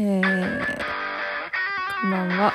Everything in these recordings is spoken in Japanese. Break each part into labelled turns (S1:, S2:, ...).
S1: えー、こんばんは。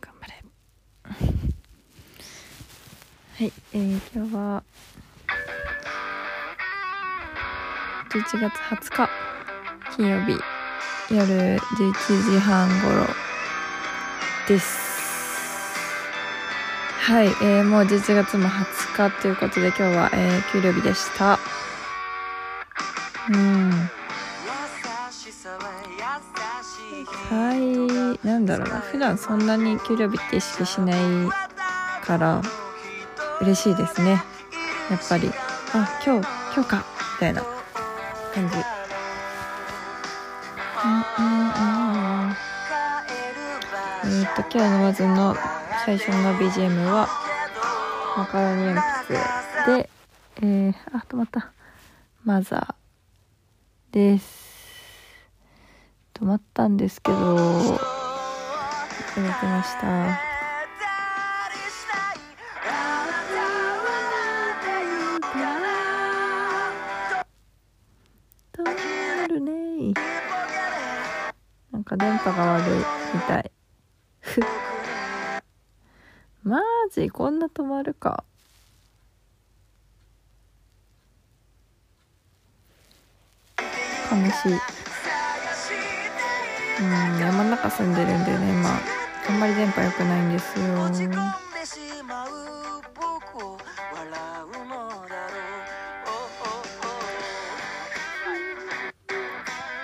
S1: 頑張れ。はい、えー、今日は11月20日金曜日夜11時半頃です。はい、えー、もう11月も20日ということで今日は、えー、給料日でした。うん。はい、なんだろうな。普段そんなに給料日って意識しないから嬉しいですね。やっぱり、あ、今日、今日か、みたいな感じ。うんうんうんうん。えっ、と、今日のまずの最初の BGM は、マカロニ鉛筆で、えー、あ、止まった。マザーです。止まったんですけど、いただきました。止まるねなんか電波が悪いみたい。ジこんな止まるか。悲しい。うん山の中住んでるんでね今。あんまり電波良くないんですよ。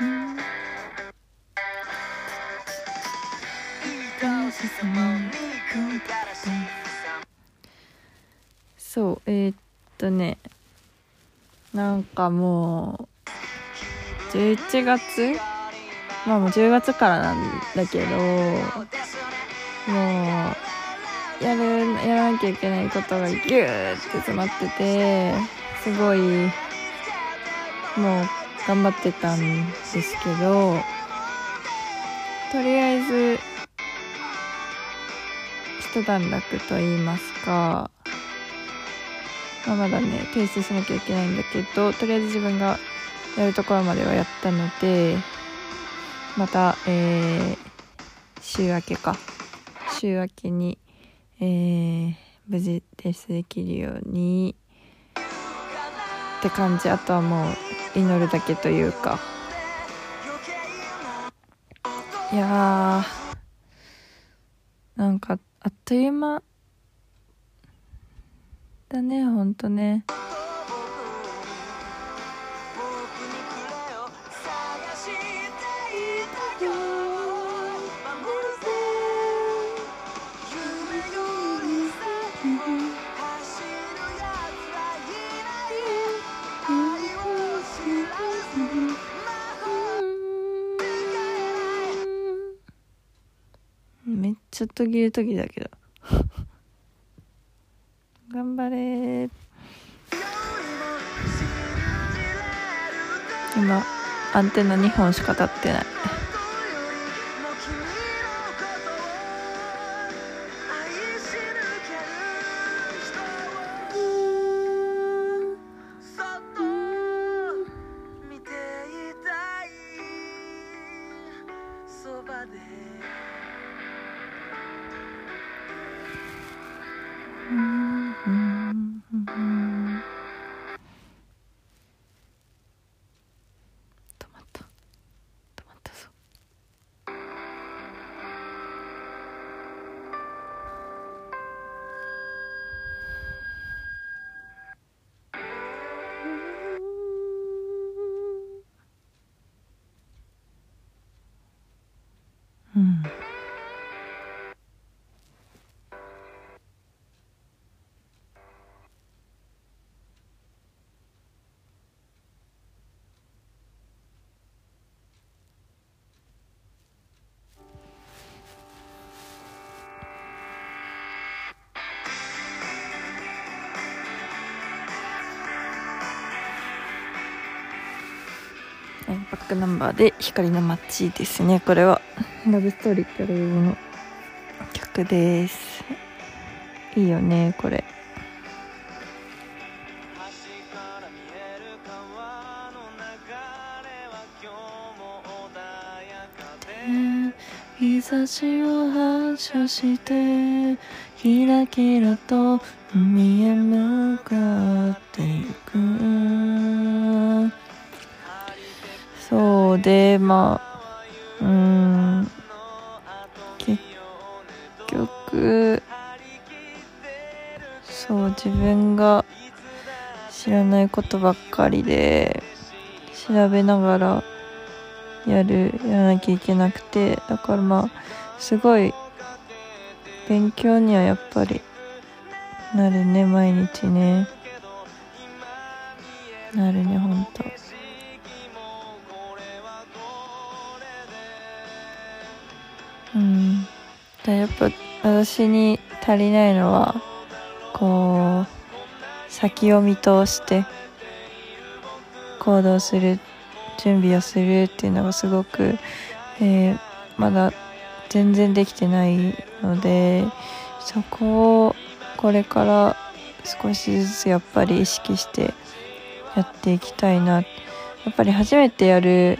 S1: うん。そうえー、っとねなんかもう11月？まあもう10月からなんだけどもうやるやらなきゃいけないことがギューって詰まっててすごいもう頑張ってたんですけどとりあえず一段落と言いますか、まあ、まだね提出しなきゃいけないんだけどとりあえず自分がやるところまではやったのでまた、えー、週明けか。週明けに、えー、無事提出できるようにって感じ。あとはもう祈るだけというか。いやーなんかあっという間。だねほんとね。めっちゃ途切れ途切れだけど。頑張れ。今アンテナ2本しか立ってない。うん。バックナンバーで光の街ですねこれはラブストーリーっていうの曲です。いいよねこれ。日差しを反射してキラキラと海へ向かっていく。そうでまあそう自分が知らないことばっかりで調べながらやるやらなきゃいけなくてだからまあすごい勉強にはやっぱりなるね毎日ね。私に足りないのはこう先を見通して行動する準備をするっていうのがすごく、えー、まだ全然できてないのでそこをこれから少しずつやっぱり意識してやっていきたいな。やっぱり初めてやる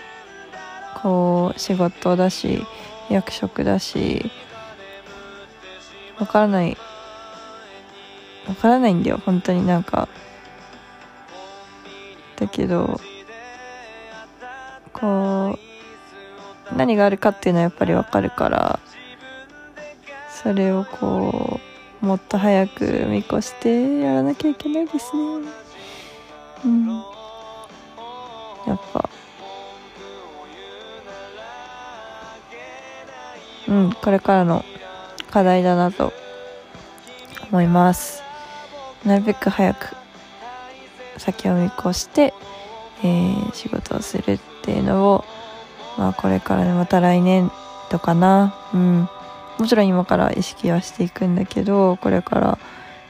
S1: こう仕事だし役職だしわからない。わからないんだよ本当になんか。だけどこう何があるかっていうのはやっぱりわかるからそれをこうもっと早く見越してやらなきゃいけないですね。うん。やっぱ。うんこれからの課題だなと思います。なるべく早く先を見越して、えー、仕事をするっていうのを、まあ、これからねまた来年とかな。うん。もちろん今から意識はしていくんだけどこれから、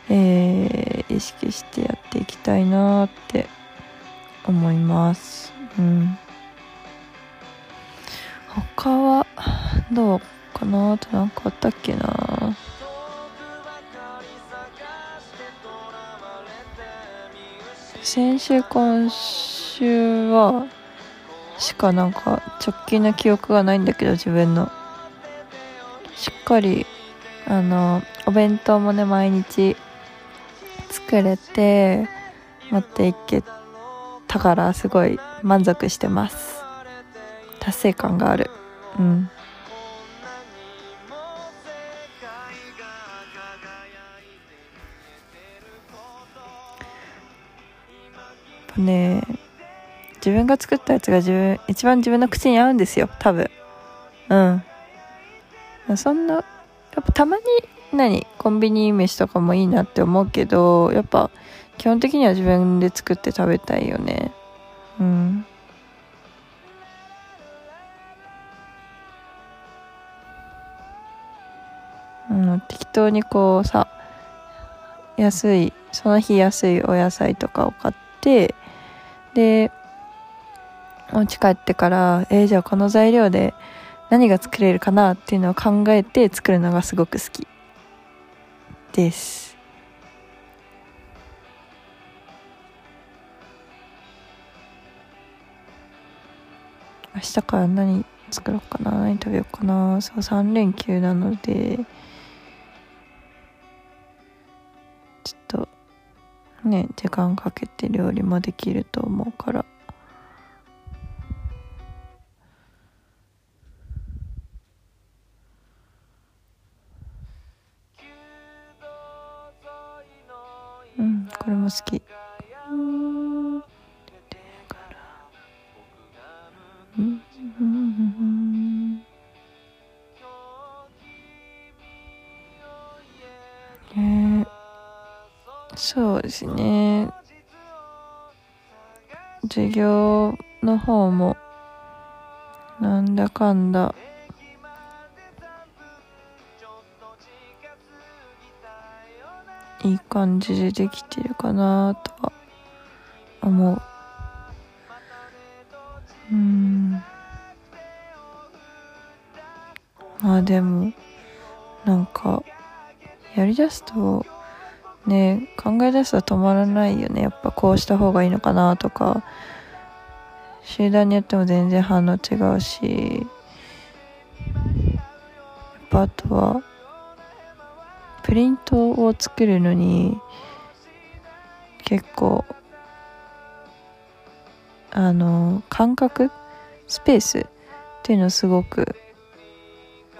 S1: えー、意識してやっていきたいなって思います。うん。他はどうかな？あと何かあったっけな？先週今週はしかなんか直近の記憶がないんだけど自分の。しっかりあのお弁当もね毎日作れて持っていけたからすごい満足してます。達成感がある。うん。ね。自分が作ったやつが自分一番自分の口に合うんですよ。多分。うん。そんなやっぱたまに何コンビニ飯とかもいいなって思うけどやっぱ基本的には自分で作って食べたいよね。うん。うん、適当にこうさ安いその日安いお野菜とかを買ってでお家帰ってからえー、じゃあこの材料で何が作れるかなっていうのを考えて作るのがすごく好きです。明日から何作ろうかな。何食べようかな。そう3連休なので。ね時間かけて料理もできると思うから。ですね。授業の方もなんだかんだ。いい感じでできてるかなとは思う。うん。まあでもなんかやりだすとね考え出すと止まらないよね。やっぱこうした方がいいのかなとか。集団によっても全然反応違うし。ぱあとはプリントを作るのに結構あの感覚スペースっていうのをすごく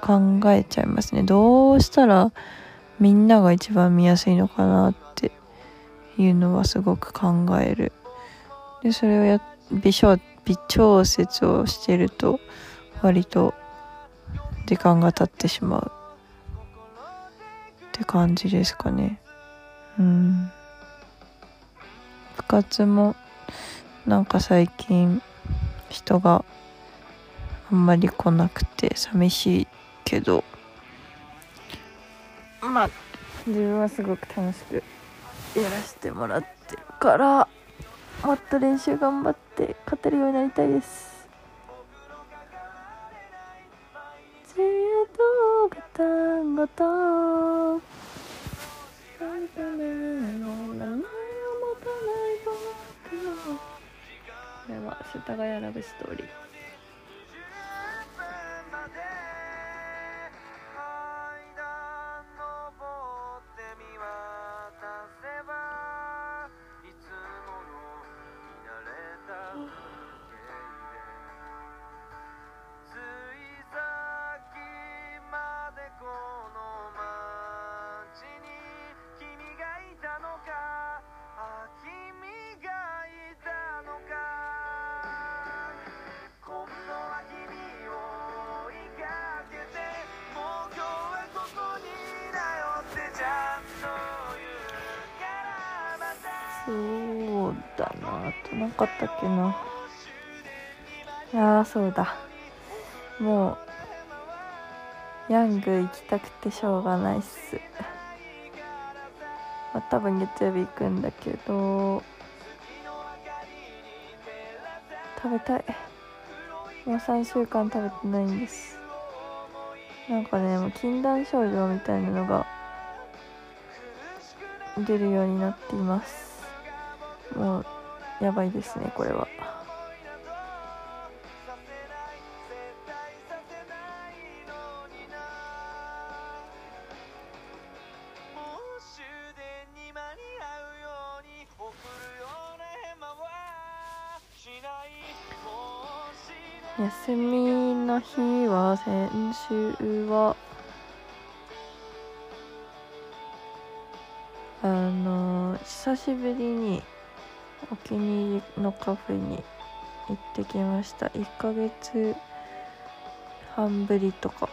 S1: 考えちゃいますね。どうしたらみんなが一番見やすいのかなっていうのはすごく考える。でそれをや微小微調節をしてると割と時間が経ってしまう。って感じですかね。うん。部活もなんか最近人があんまり来なくて寂しいけどまあ自分はすごく楽しくやらせてもらってるからもっと練習頑張って勝てるようになりたいです。単語とあんたの名前を持たない僕のこれは世田谷ラブストーリー。なかったっけな。いやそうだ。もうヤング行きたくてしょうがないっす、まあ、多分月曜日行くんだけど食べたい。もう3週間食べてないんです。なんかねもう禁断症状みたいなのが出るようになっています。もうやばいですねこれは。休みの日は先週はあの久しぶりにお気に入りのカフェに行ってきました。1ヶ月半ぶりとか。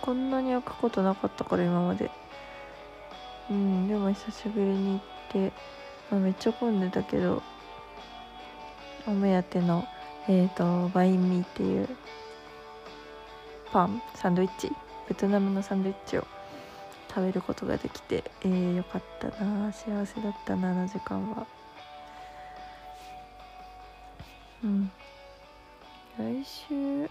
S1: こんなに開くことなかったから今まで。うんでも久しぶりに行って、まあ、めっちゃ混んでたけどお目当てのえっ、ー、とバインミーっていうパンサンドイッチベトナムのサンドイッチを食べることができてえー、よかったな幸せだったなあの時間は。うん。来週。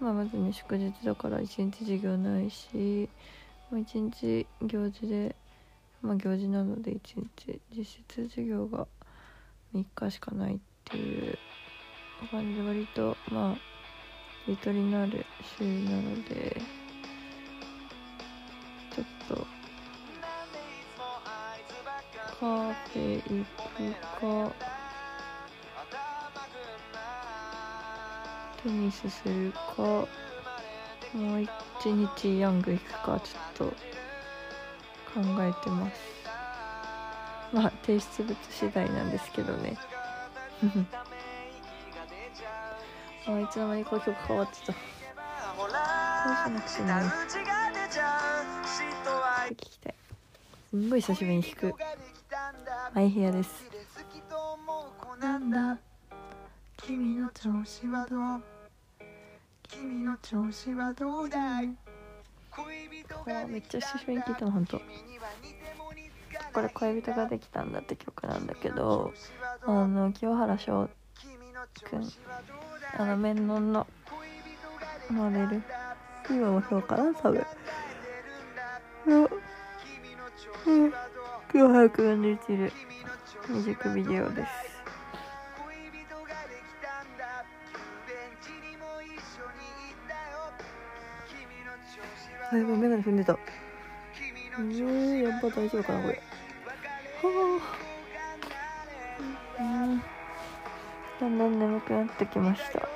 S1: まあまずね祝日だから一日授業ないしまあ、一日行事でまあ行事なので一日実質授業が3日しかないっていう感じ。で割とまあゆとりのある週なのでちょっとカフェ行くかテニスするかもう一日ヤング行くかちょっと考えてます。まあ提出物次第なんですけどね。あいつの間にこう曲変わってた。こうしなくていい。ね聞きたい。すんごい久しぶりに弾く。マイヘアです。なんだ。君の調子はどう？君の調子はどうだい?めっちゃ久しぶりに聞いたの本当。これ恋人ができたんだって曲なんだけどあの清原翔くんあの面ンのモデル今もそうかな多分の、うん、清原くんが出てるミュージックビデオですあやばいメガネ踏んでた。えー、やっぱ大丈夫かなこれ。はあ、だんだん眠くなってきました。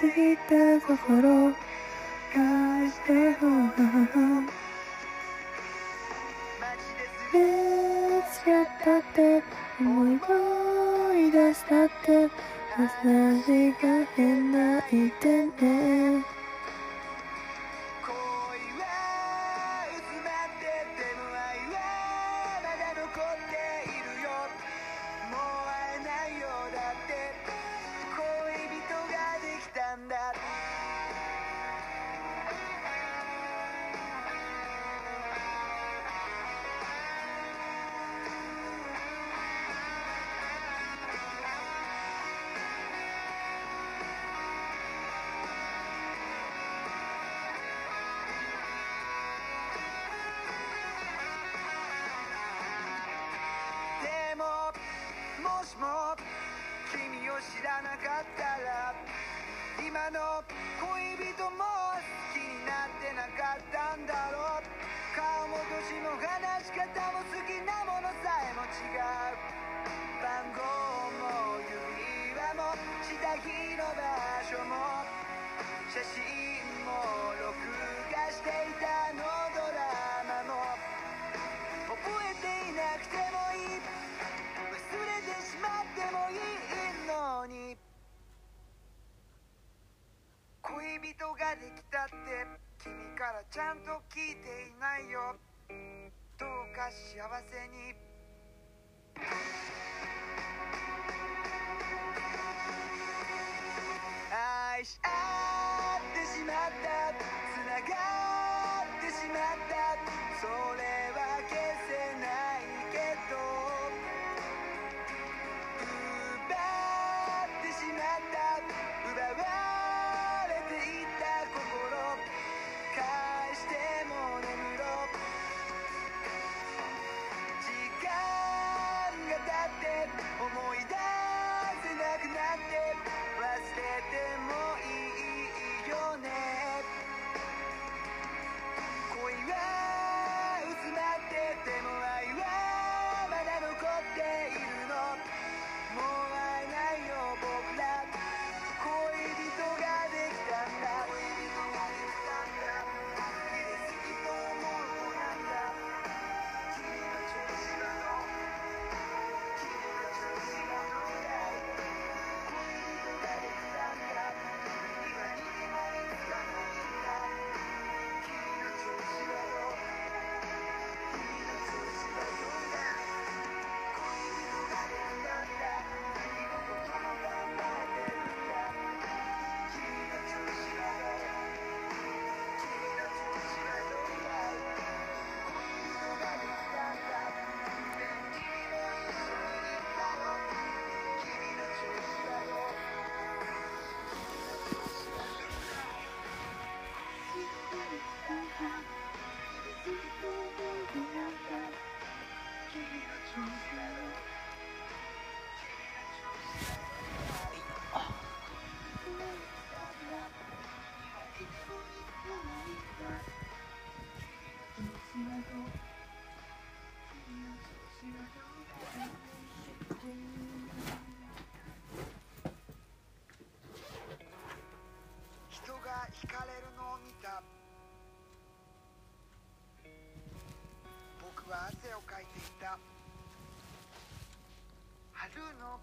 S1: づいた心返してほら見つかたって思い出したって朝日が変ないてね。
S2: hermano. らちゃんと聞いていないよ。どうか幸せに。愛し。愛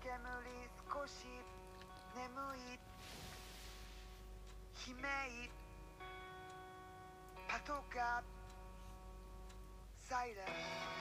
S2: 煙少し眠い。悲鳴。パトカー。サイレン。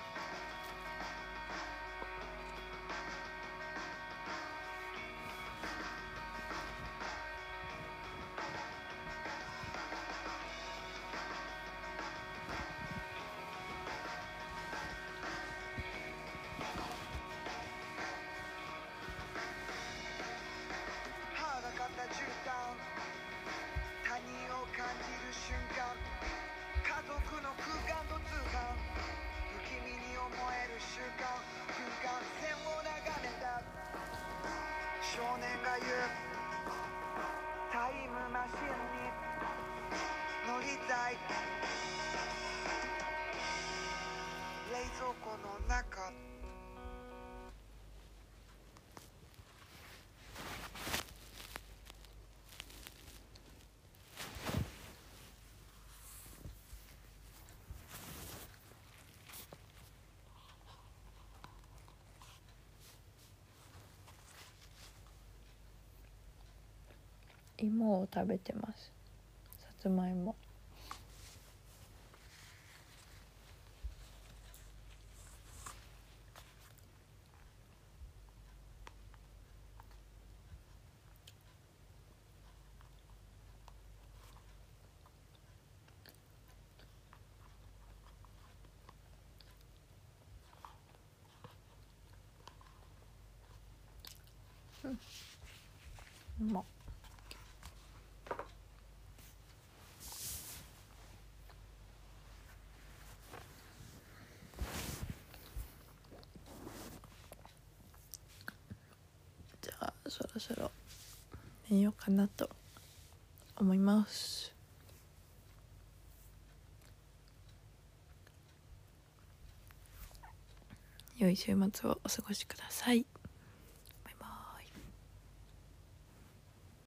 S2: 蔵庫の中。
S1: 芋を食べてます。さつまいも。うんうまじゃあそろそろ寝ようかなと思います。良い週末をお過ごしください。